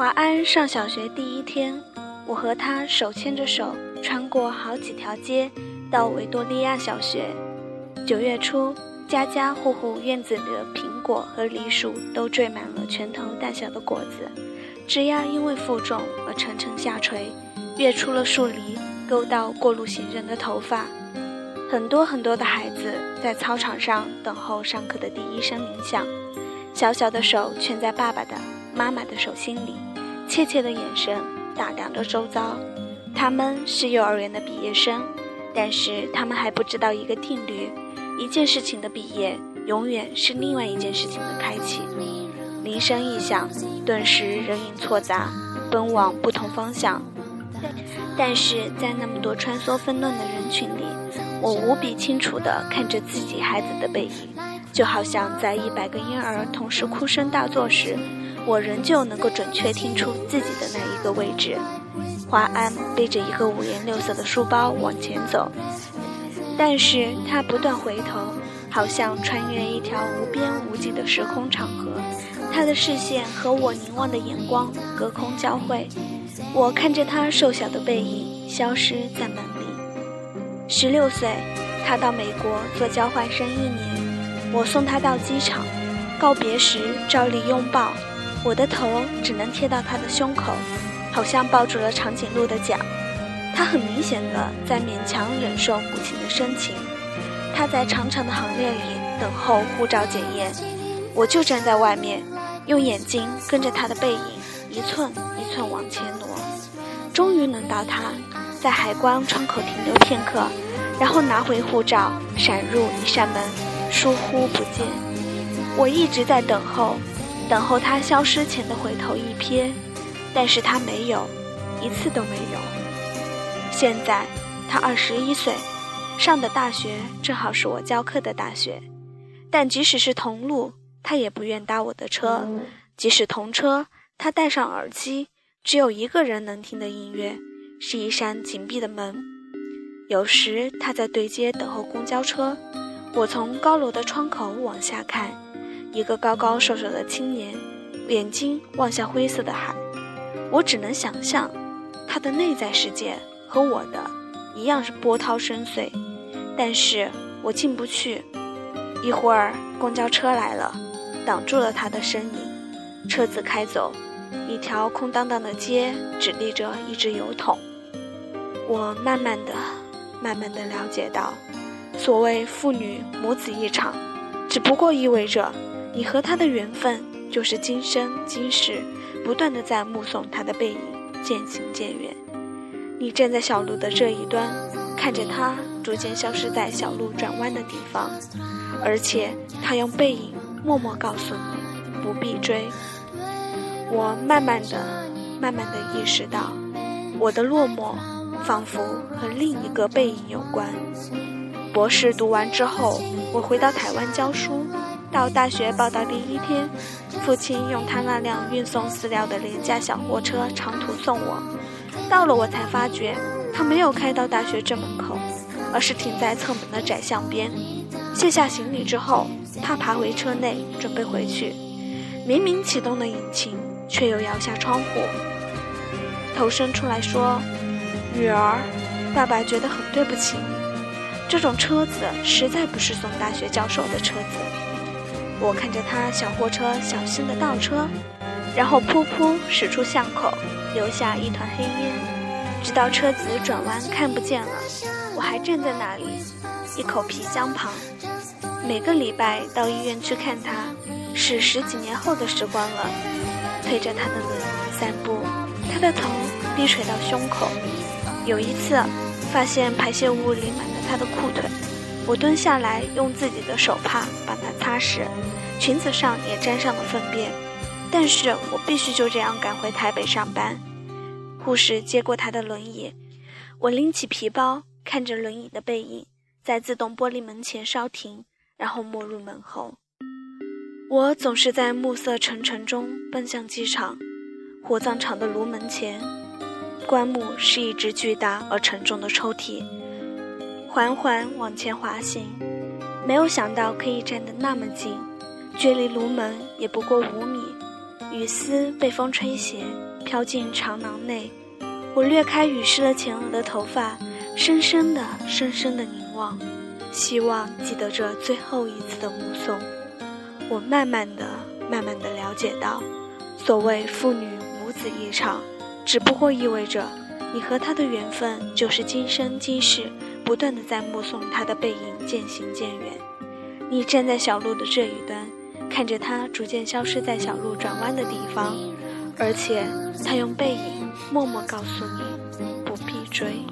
华安上小学第一天，我和他手牵着手，穿过好几条街，到维多利亚小学。九月初，家家户户院子里的苹果和梨树都缀满了拳头大小的果子，枝丫因为负重而沉沉下垂，跃出了树篱，勾到过路行人的头发。很多很多的孩子在操场上等候上课的第一声铃响，小小的手圈在爸爸的、妈妈的手心里。怯怯的眼神打量着周遭，他们是幼儿园的毕业生，但是他们还不知道一个定律：一件事情的毕业，永远是另外一件事情的开启。铃声一响，顿时人影错杂，奔往不同方向。但是在那么多穿梭纷乱的人群里，我无比清楚地看着自己孩子的背影，就好像在一百个婴儿同时哭声大作时。我仍旧能够准确听出自己的那一个位置。华安背着一个五颜六色的书包往前走，但是他不断回头，好像穿越一条无边无际的时空长河。他的视线和我凝望的眼光隔空交汇，我看着他瘦小的背影消失在门里。十六岁，他到美国做交换生一年，我送他到机场，告别时照例拥抱。我的头只能贴到他的胸口，好像抱住了长颈鹿的脚。他很明显的在勉强忍受母亲的深情。他在长长的行列里等候护照检验，我就站在外面，用眼睛跟着他的背影一寸一寸往前挪。终于轮到他，在海关窗口停留片刻，然后拿回护照，闪入一扇门，疏忽不见。我一直在等候。等候他消失前的回头一瞥，但是他没有，一次都没有。现在他二十一岁，上的大学正好是我教课的大学，但即使是同路，他也不愿搭我的车；即使同车，他戴上耳机，只有一个人能听的音乐，是一扇紧闭的门。有时他在对街等候公交车，我从高楼的窗口往下看。一个高高瘦瘦的青年，眼睛望向灰色的海。我只能想象，他的内在世界和我的一样是波涛深邃，但是我进不去。一会儿，公交车来了，挡住了他的身影。车子开走，一条空荡荡的街只立着一只油桶。我慢慢的、慢慢的了解到，所谓父女母子一场，只不过意味着。你和他的缘分，就是今生今世，不断的在目送他的背影渐行渐远。你站在小路的这一端，看着他逐渐消失在小路转弯的地方，而且他用背影默默告诉你不必追。我慢慢的、慢慢的意识到，我的落寞仿佛和另一个背影有关。博士读完之后，我回到台湾教书。到大学报到第一天，父亲用他那辆运送饲料的廉价小货车长途送我。到了，我才发觉他没有开到大学正门口，而是停在侧门的窄巷边。卸下行李之后，他爬回车内准备回去。明明启动了引擎，却又摇下窗户，头伸出来说：“女儿，爸爸觉得很对不起你。这种车子实在不是送大学教授的车子。”我看着他小货车小心的倒车，然后噗噗驶出巷口，留下一团黑烟，直到车子转弯看不见了，我还站在那里，一口皮箱旁。每个礼拜到医院去看他，是十几年后的时光了。推着他的轮椅散步，他的头低垂到胸口。有一次，发现排泄物淋满了他的裤腿。我蹲下来，用自己的手帕把它擦拭，裙子上也沾上了粪便。但是我必须就这样赶回台北上班。护士接过他的轮椅，我拎起皮包，看着轮椅的背影，在自动玻璃门前稍停，然后没入门后。我总是在暮色沉沉中奔向机场，火葬场的炉门前，棺木是一只巨大而沉重的抽屉。缓缓往前滑行，没有想到可以站得那么近，距离炉门也不过五米。雨丝被风吹斜，飘进长廊内。我掠开雨湿了前额的头发，深深的、深深的凝望，希望记得这最后一次的目送。我慢慢的、慢慢的了解到，所谓父女母子一场，只不过意味着你和他的缘分就是今生今世，不断的在目送他的背影渐行渐远。你站在小路的这一端看着他逐渐消失在小路转弯的地方而且他用背影默默告诉你不必追。